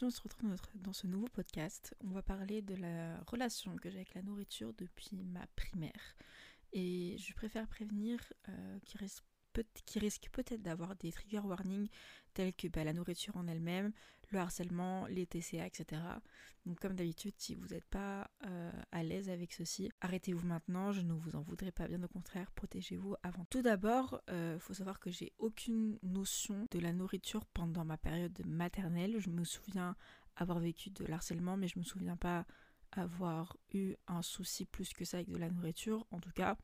On se retrouve dans, ce nouveau podcast. On va parler de la relation que j'ai avec la nourriture depuis ma primaire. Et je préfère prévenir euh, qu'il risque peut-être d'avoir des trigger warnings tels que bah, la nourriture en elle-même, le harcèlement, les TCA, etc. Donc comme d'habitude, si vous n'êtes pas euh, à l'aise avec ceci, arrêtez-vous maintenant, je ne vous en voudrais pas, bien au contraire, protégez-vous avant. Tout d'abord, il euh, faut savoir que j'ai aucune notion de la nourriture pendant ma période maternelle. Je me souviens avoir vécu de l'harcèlement, mais je me souviens pas avoir eu un souci plus que ça avec de la nourriture. En tout cas,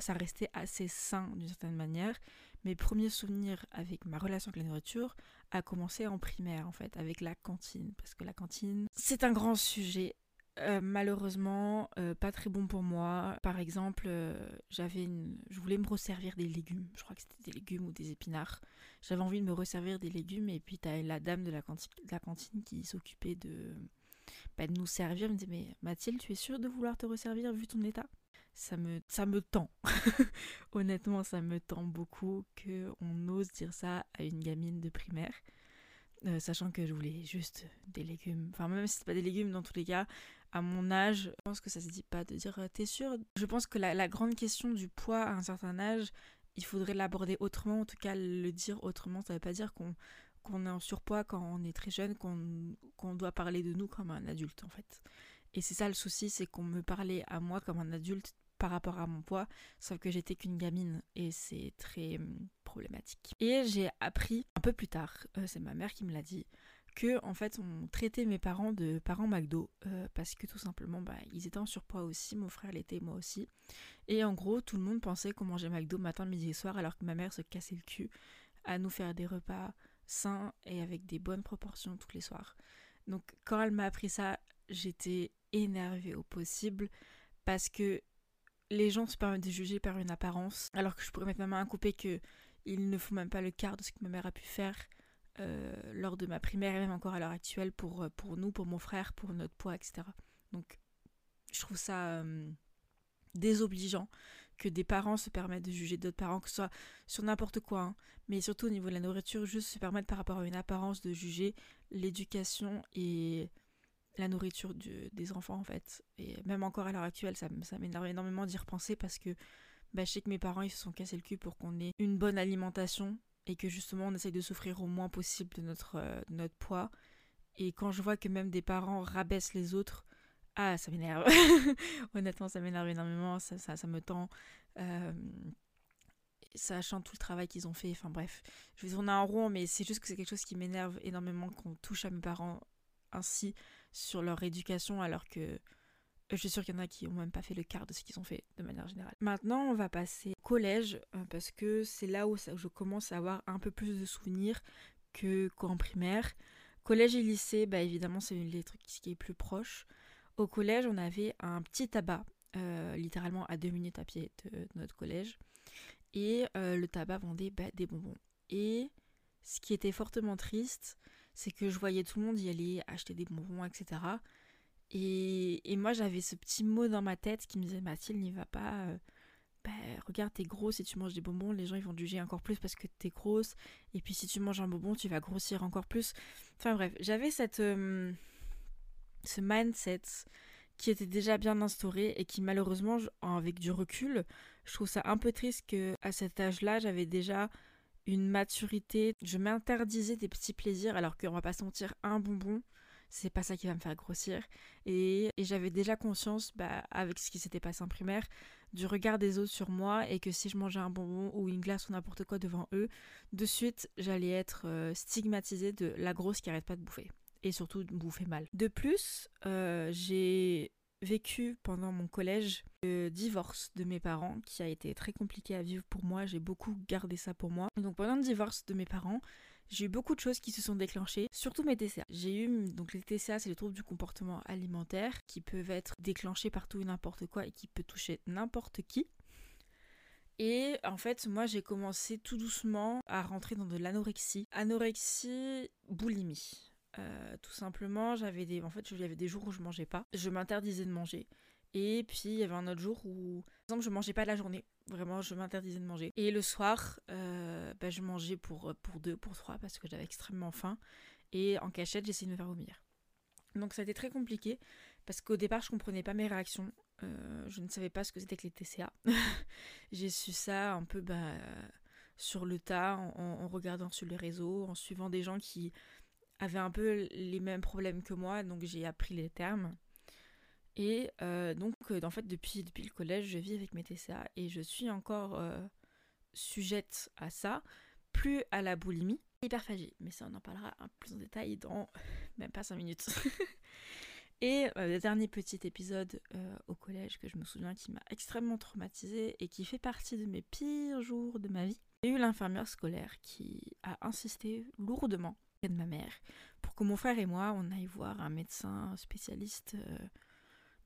ça restait assez sain d'une certaine manière. Mes premiers souvenirs avec ma relation avec la nourriture a commencé en primaire en fait, avec la cantine. Parce que la cantine, c'est un grand sujet. Euh, malheureusement, euh, pas très bon pour moi. Par exemple, euh, j'avais une... je voulais me resservir des légumes. Je crois que c'était des légumes ou des épinards. J'avais envie de me resservir des légumes et puis t'as la dame de la cantine, qui s'occupait de... Bah, de nous servir. Elle me dit mais Mathilde, tu es sûre de vouloir te resservir vu ton état? Ça me, ça me tend. Honnêtement, ça me tend beaucoup qu'on ose dire ça à une gamine de primaire. Euh, sachant que je voulais juste des légumes. Enfin, même si c'est pas des légumes, dans tous les cas, à mon âge, je pense que ça se dit pas de dire euh, t'es sûr Je pense que la, grande question du poids à un certain âge, il faudrait l'aborder autrement, en tout cas le dire autrement. Ça veut pas dire qu'on qu'on est en surpoids quand on est très jeune, qu'on doit parler de nous comme un adulte en fait. Et c'est ça le souci, c'est qu'on me parlait à moi comme un adulte par rapport à mon poids, sauf que j'étais qu'une gamine et c'est très hum, problématique. Et j'ai appris un peu plus tard, euh, c'est ma mère qui me l'a dit, que en fait on traitait mes parents de parents McDo euh, parce que tout simplement bah, ils étaient en surpoids aussi, mon frère l'était, moi aussi. Et en gros tout le monde pensait qu'on mangeait McDo matin, midi et soir alors que ma mère se cassait le cul à nous faire des repas sains et avec des bonnes proportions tous les soirs. Donc quand elle m'a appris ça, j'étais énervée au possible parce que les gens se permettent de juger par une apparence, alors que je pourrais mettre ma main à couper que il ne faut même pas le quart de ce que ma mère a pu faire euh, lors de ma primaire et même encore à l'heure actuelle pour, euh, nous, pour mon frère, pour notre poids, etc. Donc je trouve ça euh, désobligeant que des parents se permettent de juger d'autres parents, que ce soit sur n'importe quoi, hein. mais surtout au niveau de la nourriture, juste se permettre par rapport à une apparence de juger l'éducation et la nourriture des enfants en fait. Et même encore à l'heure actuelle, ça, m'énerve énormément d'y repenser parce que bah, je sais que mes parents ils se sont cassés le cul pour qu'on ait une bonne alimentation et que justement on essaye de souffrir au moins possible de notre, euh, poids. Et quand je vois que même des parents rabaissent les autres, ah ça m'énerve. Honnêtement ça m'énerve énormément, ça, me tend. Euh, sachant tout le travail qu'ils ont fait, enfin bref, je vais tourner en rond, mais c'est juste que c'est quelque chose qui m'énerve énormément qu'on touche à mes parents ainsi sur leur éducation alors que je suis sûre qu'il y en a qui ont même pas fait le quart de ce qu'ils ont fait de manière générale. Maintenant, on va passer au collège euh, parce que c'est là où je commence à avoir un peu plus de souvenirs que qu'en primaire. Collège et lycée, bah évidemment, c'est les trucs qui est plus proche. Au collège, on avait un petit tabac, euh, littéralement à deux minutes à pied de, notre collège. Et euh, le tabac vendait bah, des bonbons. Et ce qui était fortement triste, c'est que je voyais tout le monde y aller, acheter des bonbons, etc. Et, moi, j'avais ce petit mot dans ma tête qui me disait Mathilde, n'y va pas. Euh, bah, regarde, t'es grosse, si tu manges des bonbons, les gens ils vont juger encore plus parce que t'es grosse. Et puis si tu manges un bonbon, tu vas grossir encore plus. Enfin bref, j'avais cette euh, ce mindset qui était déjà bien instauré et qui malheureusement, avec du recul, je trouve ça un peu triste que à cet âge-là, j'avais déjà une maturité. Je m'interdisais des petits plaisirs alors qu'on va pas sentir un bonbon. C'est pas ça qui va me faire grossir. Et, j'avais déjà conscience, bah, avec ce qui s'était passé en primaire, du regard des autres sur moi et que si je mangeais un bonbon ou une glace ou n'importe quoi devant eux, de suite j'allais être euh, stigmatisée de la grosse qui arrête pas de bouffer. Et surtout de bouffer mal. De plus, euh, j'ai vécu pendant mon collège le divorce de mes parents qui a été très compliqué à vivre pour moi. J'ai beaucoup gardé ça pour moi. Donc pendant le divorce de mes parents, j'ai eu beaucoup de choses qui se sont déclenchées, surtout mes TCA. J'ai eu, donc les TCA, c'est les troubles du comportement alimentaire qui peuvent être déclenchés par tout et n'importe quoi et qui peut toucher n'importe qui. Et en fait, moi, j'ai commencé tout doucement à rentrer dans de l'anorexie. Anorexie, boulimie. Euh, tout simplement, j'avais des, en fait, il y avait des jours où je mangeais pas. Je m'interdisais de manger. Et puis il y avait un autre jour où, par exemple, je mangeais pas la journée. Vraiment, je m'interdisais de manger. Et le soir, euh, bah, je mangeais pour, pour deux, pour trois, parce que j'avais extrêmement faim. et en cachette, j'essayais de me faire vomir. Donc ça a été très compliqué parce qu'au départ, je comprenais pas mes réactions. Euh, je ne savais pas ce que c'était que les TCA. J'ai su ça un peu bah, sur le tas, en, regardant sur les réseaux, en suivant des gens qui avaient un peu les mêmes problèmes que moi, donc j'ai appris les termes. Et euh, donc, euh, en fait, depuis, depuis le collège, je vis avec mes TCA et je suis encore sujette à ça, plus à la boulimie, hyperphagie. Mais ça, on en parlera plus en détail dans même pas 5 minutes. Et euh, le dernier petit épisode euh, au collège que je me souviens qui m'a extrêmement traumatisée et qui fait partie de mes pires jours de ma vie. J'ai eu l'infirmière scolaire qui a insisté lourdement de ma mère pour que mon frère et moi on aille voir un médecin spécialiste euh,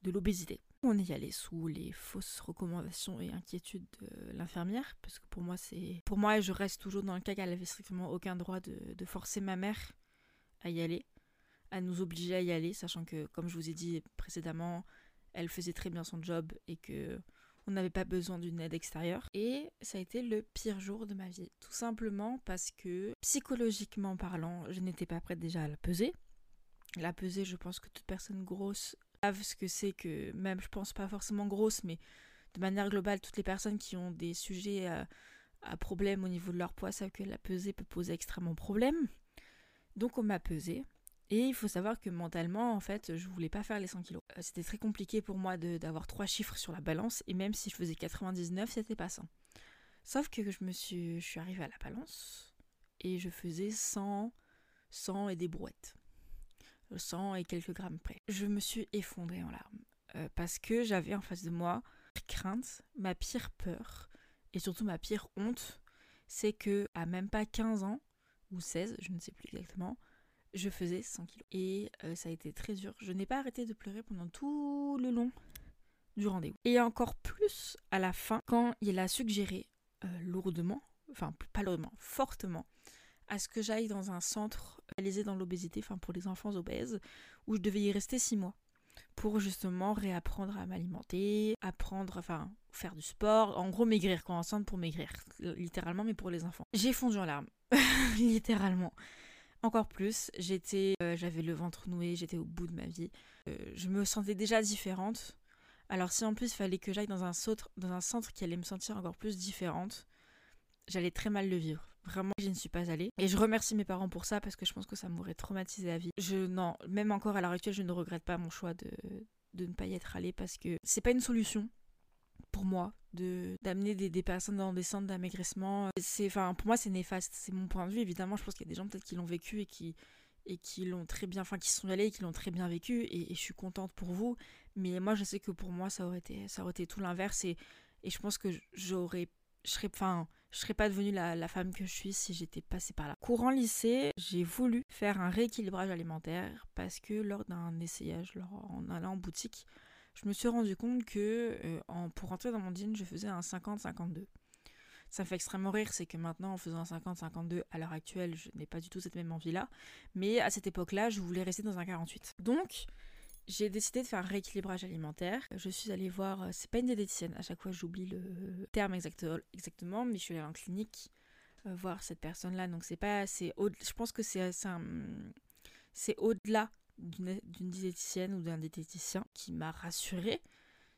de l'obésité. On y allait sous les fausses recommandations et inquiétudes de l'infirmière, parce que pour moi, c'est. Pour moi, je reste toujours dans le cas qu'elle avait strictement aucun droit de forcer ma mère à y aller à nous obliger à y aller, sachant que, comme je vous ai dit précédemment, elle faisait très bien son job et que on n'avait pas besoin d'une aide extérieure. Et ça a été le pire jour de ma vie, tout simplement parce que psychologiquement parlant, je n'étais pas prête déjà à la peser. La peser, je pense que toute personne grosse savent ce que c'est que, même je pense pas forcément grosse, mais de manière globale, toutes les personnes qui ont des sujets à, problème au niveau de leur poids savent que la peser peut poser extrêmement problème. Donc on m'a pesé. Et il faut savoir que mentalement, en fait, je voulais pas faire les 100 kilos. Euh, c'était très compliqué pour moi d'avoir trois chiffres sur la balance, et même si je faisais 99, c'était pas 100. Sauf que je me suis, je suis arrivée à la balance, et je faisais 100, 100 et des brouettes. 100 et quelques grammes près. Je me suis effondrée en larmes, euh, parce que j'avais en face de moi crainte, ma pire peur, et surtout ma pire honte, c'est que à même pas 15 ans, ou 16, je ne sais plus exactement, je faisais 100 kilos. Et euh, ça a été très dur. Je n'ai pas arrêté de pleurer pendant tout le long du rendez-vous. Et encore plus à la fin, quand il a suggéré euh, lourdement, enfin pas lourdement, fortement, à ce que j'aille dans un centre réalisé dans l'obésité, enfin pour les enfants obèses, où je devais y rester 6 mois pour justement réapprendre à m'alimenter, apprendre, enfin faire du sport, en gros maigrir, quoi, ensemble pour maigrir, littéralement, mais pour les enfants. J'ai fondu en larmes, littéralement encore plus. J'étais, euh, j'avais le ventre noué, j'étais au bout de ma vie. Euh, je me sentais déjà différente. Alors si en plus il fallait que j'aille dans un, centre, dans un centre qui allait me sentir encore plus différente, j'allais très mal le vivre. Vraiment, je ne suis pas allée. Et je remercie mes parents pour ça parce que je pense que ça m'aurait traumatisé la vie. Je, non, même encore à l'heure actuelle, je ne regrette pas mon choix de, de ne pas y être allée parce que c'est pas une solution pour moi de d'amener des, personnes dans des centres d'amaigrissement c'est enfin pour moi c'est néfaste. C'est mon point de vue évidemment. Je pense qu'il y a des gens peut-être qui l'ont vécu et qui et qui l'ont très bien enfin qui sont allés et qui l'ont très bien vécu et, je suis contente pour vous. Mais moi je sais que pour moi ça aurait été ça aurait été tout l'inverse et, et je pense que j'aurais je serais enfin je serais pas devenue la, la, femme que je suis si j'étais passée par là. Courant lycée, j'ai voulu faire un rééquilibrage alimentaire parce que lors d'un essayage, lors, en allant en boutique, je me suis rendu compte que euh, pour rentrer dans mon jean, je faisais un 50-52. Ça me fait extrêmement rire, c'est que maintenant, en faisant un 50-52, à l'heure actuelle, je n'ai pas du tout cette même envie-là. Mais à cette époque-là, je voulais rester dans un 48. Donc, j'ai décidé de faire un rééquilibrage alimentaire. Je suis allée voir, euh, c'est pas une diététicienne, à chaque fois j'oublie le terme exactement, mais je suis allée en clinique euh, voir cette personne-là. Donc, c'est pas, je pense que c'est, c'est au-delà d'une diététicienne ou d'un diététicien qui m'a rassurée.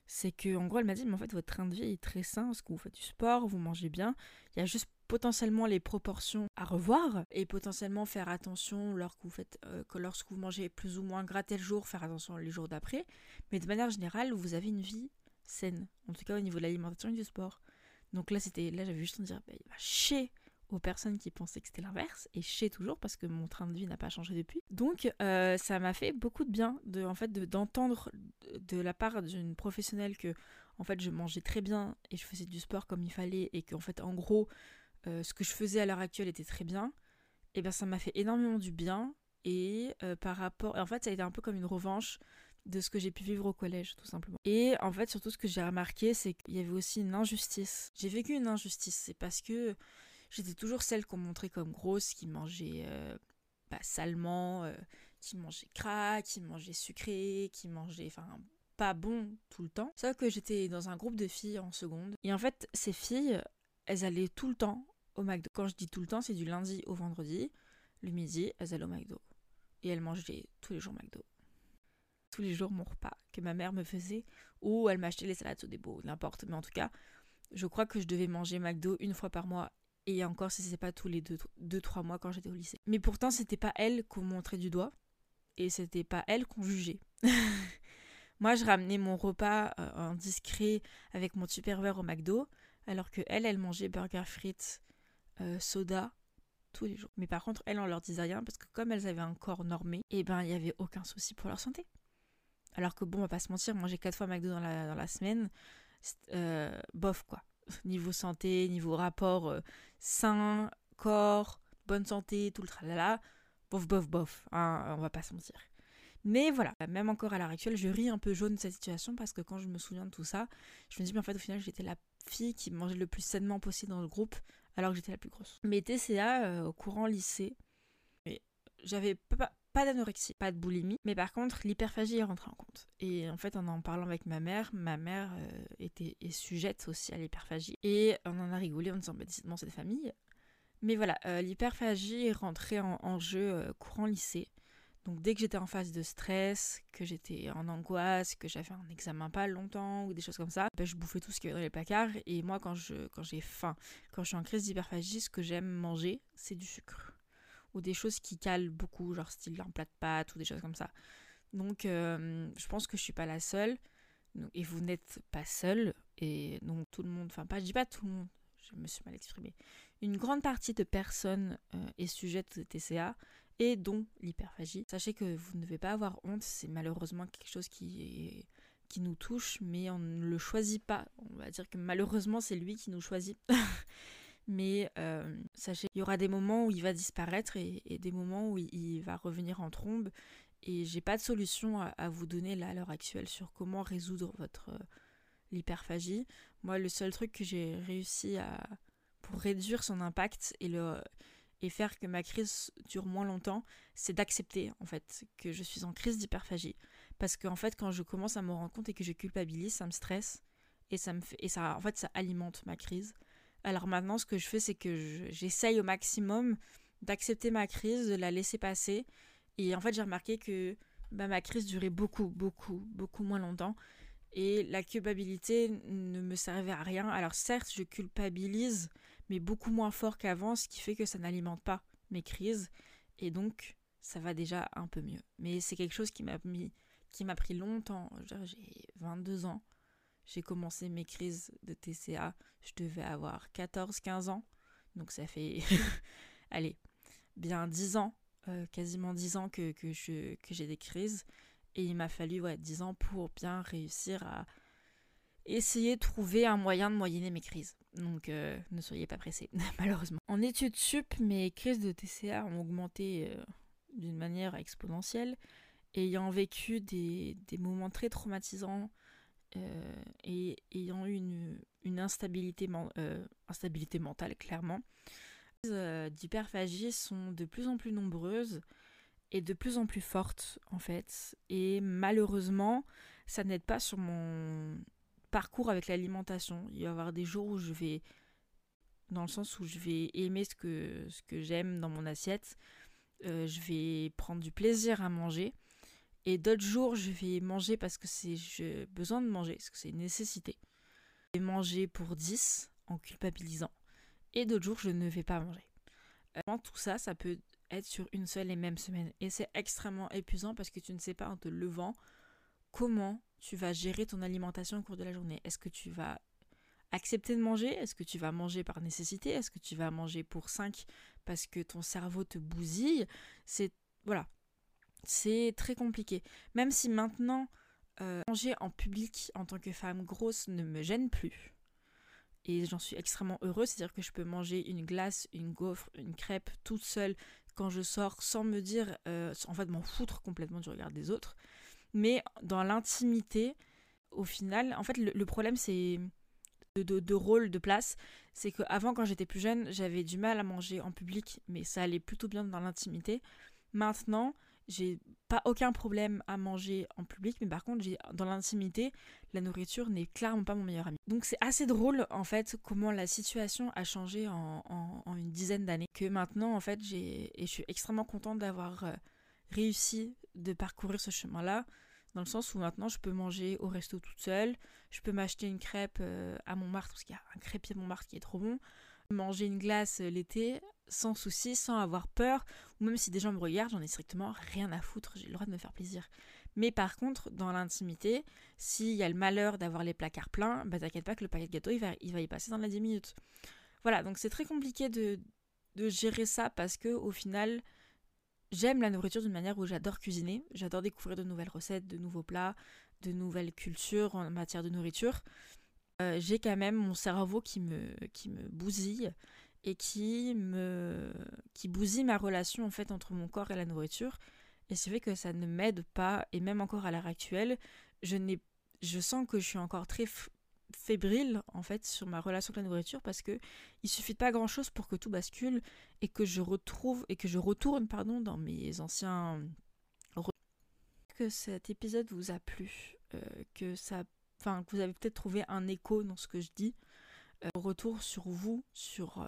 C'est que, en gros, elle m'a dit, mais en fait, votre train de vie est très sain, parce que vous faites du sport, vous mangez bien. Il y a juste potentiellement les proportions à revoir et potentiellement faire attention lorsque vous faites euh, que lorsque vous mangez plus ou moins gras tel jour, faire attention les jours d'après. Mais de manière générale, vous avez une vie saine, en tout cas au niveau de l'alimentation et du sport. Donc là, c'était là, j'avais juste envie de dire, bah, il va chier aux personnes qui pensaient que c'était l'inverse et je sais toujours parce que mon train de vie n'a pas changé depuis. Donc euh, ça m'a fait beaucoup de bien de en fait d'entendre de, la part d'une professionnelle que en fait je mangeais très bien et je faisais du sport comme il fallait et qu'en fait en gros euh, ce que je faisais à l'heure actuelle était très bien. Et bien ça m'a fait énormément du bien et euh, par rapport en fait ça a été un peu comme une revanche de ce que j'ai pu vivre au collège, tout simplement. Et en fait, surtout, ce que j'ai remarqué, c'est qu'il y avait aussi une injustice. J'ai vécu une injustice. C'est parce que J'étais toujours celle qu'on montrait comme grosse, qui mangeait euh, bah, salement, euh, qui mangeait crack, qui mangeait sucré, qui mangeait, enfin, pas bon tout le temps. Sauf que j'étais dans un groupe de filles en seconde. Et en fait, ces filles, elles allaient tout le temps au McDo. Quand je dis tout le temps, c'est du lundi au vendredi. Le midi, elles allaient au McDo. et elle mangeait tous les jours McDo. Tous les jours mon repas que ma mère me faisait, ou elle m'achetait les salades au débo, n'importe. Mais en tout cas, je crois que je devais manger McDo une fois par mois, et encore si c'est pas tous les 2-3 mois quand j'étais au lycée. Mais pourtant, c'était pas elle qu'on montrait du doigt, et c'était pas elle qu'on jugeait. Moi, je ramenais mon repas euh, en discret avec mon verre au McDo, alors que elle, elle mangeait burger frites, euh, soda tous les jours. Mais par contre, elle, on leur disait rien parce que comme elles avaient un corps normé, et eh ben il y avait aucun souci pour leur santé. Alors que bon, on va pas se mentir, manger quatre fois McDo dans la, dans la semaine, euh, bof quoi. Niveau santé, niveau rapport euh, sain, corps, bonne santé, tout le tralala, bof bof bof, hein, on va pas se mentir. Mais voilà, même encore à l'heure actuelle, je ris un peu jaune de cette situation parce que quand je me souviens de tout ça, je me dis, mais en fait, au final, j'étais la fille qui mangeait le plus sainement possible dans le groupe alors que j'étais la plus grosse. Mais TCA, euh, au courant lycée, j'avais pas, pas d'anorexie, pas de boulimie, mais par contre, l'hyperphagie est rentrée en compte. Et en fait, en en parlant avec ma mère, ma mère euh, était est sujette aussi à l'hyperphagie. Et on en a rigolé en disant, bah, décidément, c'est des familles. Mais voilà, euh, l'hyperphagie est rentrée en jeu courant lycée. Donc dès que j'étais en phase de stress, que j'étais en angoisse, que j'avais un examen pas longtemps ou des choses comme ça, ben, je bouffais tout ce qu'il y avait dans les placards. Et moi, quand, je, quand j'ai faim, quand je suis en crise d'hyperphagie, ce que j'aime manger, c'est du sucre. Ou des choses qui calent beaucoup, genre style un plat de ou des choses comme ça. Donc euh, je pense que je suis pas la seule. Et vous n'êtes pas seule. Et donc tout le monde, enfin pas, je dis pas tout le monde, je me suis mal exprimée. Une grande partie de personnes euh, est sujette au TCA et dont l'hyperphagie. Sachez que vous ne devez pas avoir honte, c'est malheureusement quelque chose qui, qui nous touche, mais on ne le choisit pas. On va dire que malheureusement c'est lui qui nous choisit. mais euh, sachez qu'il y aura des moments où il va disparaître et, des moments où il, va revenir en trombe. Et j'ai pas de solution à, vous donner là à l'heure actuelle sur comment résoudre votre euh, l'hyperphagie. Moi, le seul truc que j'ai réussi à pour réduire son impact et le et faire que ma crise dure moins longtemps, c'est d'accepter en fait que je suis en crise d'hyperphagie. Parce qu'en fait, quand je commence à me rendre compte et que je culpabilise, ça me stresse et ça me fait et ça en fait ça alimente ma crise. Alors maintenant, ce que je fais, c'est que j'essaye au maximum d'accepter ma crise, de la laisser passer. Et en fait, j'ai remarqué que bah, ma crise durait beaucoup, beaucoup, beaucoup moins longtemps. Et la culpabilité ne me servait à rien. Alors certes, je culpabilise mais beaucoup moins fort qu'avant, ce qui fait que ça n'alimente pas mes crises, et donc ça va déjà un peu mieux. Mais c'est quelque chose qui m'a mis, qui m'a pris longtemps. J'ai 22 ans, j'ai commencé mes crises de TCA, je devais avoir 14-15 ans, donc ça fait, allez, bien 10 ans, euh, quasiment 10 ans que, que j'ai que des crises, et il m'a fallu ouais, 10 ans pour bien réussir à essayer de trouver un moyen de moyenner mes crises. Donc euh, ne soyez pas pressés, malheureusement. En études sup, mes crises de TCA ont augmenté euh, d'une manière exponentielle. Ayant vécu des, moments très traumatisants euh, et ayant eu une, une instabilité, instabilité mentale, clairement, les d'hyperphagie sont de plus en plus nombreuses et de plus en plus fortes, en fait. Et malheureusement, ça n'aide pas sur mon parcours avec l'alimentation. Il va y avoir des jours où je vais, dans le sens où je vais aimer ce que, ce que j'aime dans mon assiette, euh, je vais prendre du plaisir à manger. Et d'autres jours, je vais manger parce que c'est j'ai besoin de manger, parce que c'est une nécessité. Je vais manger pour 10 en culpabilisant. Et d'autres jours, je ne vais pas manger. Euh, tout ça, ça peut être sur une seule et même semaine. Et c'est extrêmement épuisant parce que tu ne sais pas en te levant comment tu vas gérer ton alimentation au cours de la journée. Est-ce que tu vas accepter de manger? Est-ce que tu vas manger par nécessité? Est-ce que tu vas manger pour 5 parce que ton cerveau te bousille? C'est voilà. C'est très compliqué. Même si maintenant euh, manger en public en tant que femme grosse ne me gêne plus. Et j'en suis extrêmement heureuse, c'est-à-dire que je peux manger une glace, une gaufre, une crêpe toute seule quand je sors sans me dire, euh, en fait m'en foutre complètement du regard des autres. Mais dans l'intimité, au final, en fait, le, problème, c'est de, rôle, de place. C'est qu'avant, quand j'étais plus jeune, j'avais du mal à manger en public, mais ça allait plutôt bien dans l'intimité. Maintenant, j'ai pas aucun problème à manger en public, mais par contre, dans l'intimité, la nourriture n'est clairement pas mon meilleur ami. Donc c'est assez drôle en fait comment la situation a changé en, une dizaine d'années. Que maintenant en fait j'ai et je suis extrêmement contente d'avoir euh, réussi de parcourir ce chemin-là, dans le sens où maintenant je peux manger au resto toute seule, je peux m'acheter une crêpe euh, à Montmartre, parce qu'il y a un crêpier de Montmartre qui est trop bon, manger une glace euh, l'été sans souci, sans avoir peur, ou même si des gens me regardent, j'en ai strictement rien à foutre, j'ai le droit de me faire plaisir. Mais par contre, dans l'intimité, s'il y a le malheur d'avoir les placards pleins, bah t'inquiète pas que le paquet de gâteaux, il va, y passer dans les 10 minutes. Voilà, donc c'est très compliqué de, de gérer ça parce que au final, j'aime la nourriture d'une manière où j'adore cuisiner, j'adore découvrir de nouvelles recettes, de nouveaux plats, de nouvelles cultures en matière de nourriture. Euh, j'ai quand même mon cerveau qui me, qui me bousille et qui me qui bousille ma relation en fait entre mon corps et la nourriture. Et c'est vrai que ça ne m'aide pas et même encore à l'heure actuelle je je sens que je suis encore très fébrile en fait sur ma relation avec la nourriture parce que il suffit pas grand chose pour que tout bascule et que je retrouve et que je retourne pardon dans mes anciens que cet épisode vous a plu euh, que ça enfin que vous avez peut-être trouvé un écho dans ce que je dis euh, retour sur vous sur euh,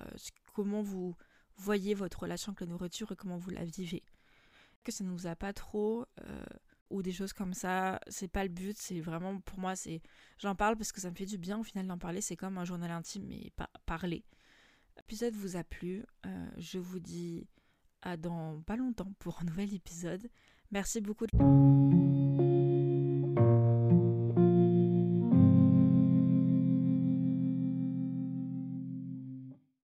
comment vous voyez votre relation avec la nourriture et comment vous la vivez que ça ne vous a pas trop ou des choses comme ça. C'est pas le but, c'est vraiment pour moi, c'est j'en parle parce que ça me fait du bien au final d'en parler. C'est comme un journal intime, mais pas parler. L'épisode vous a plu. Euh, je vous dis à dans pas longtemps pour un nouvel épisode. Merci beaucoup. De...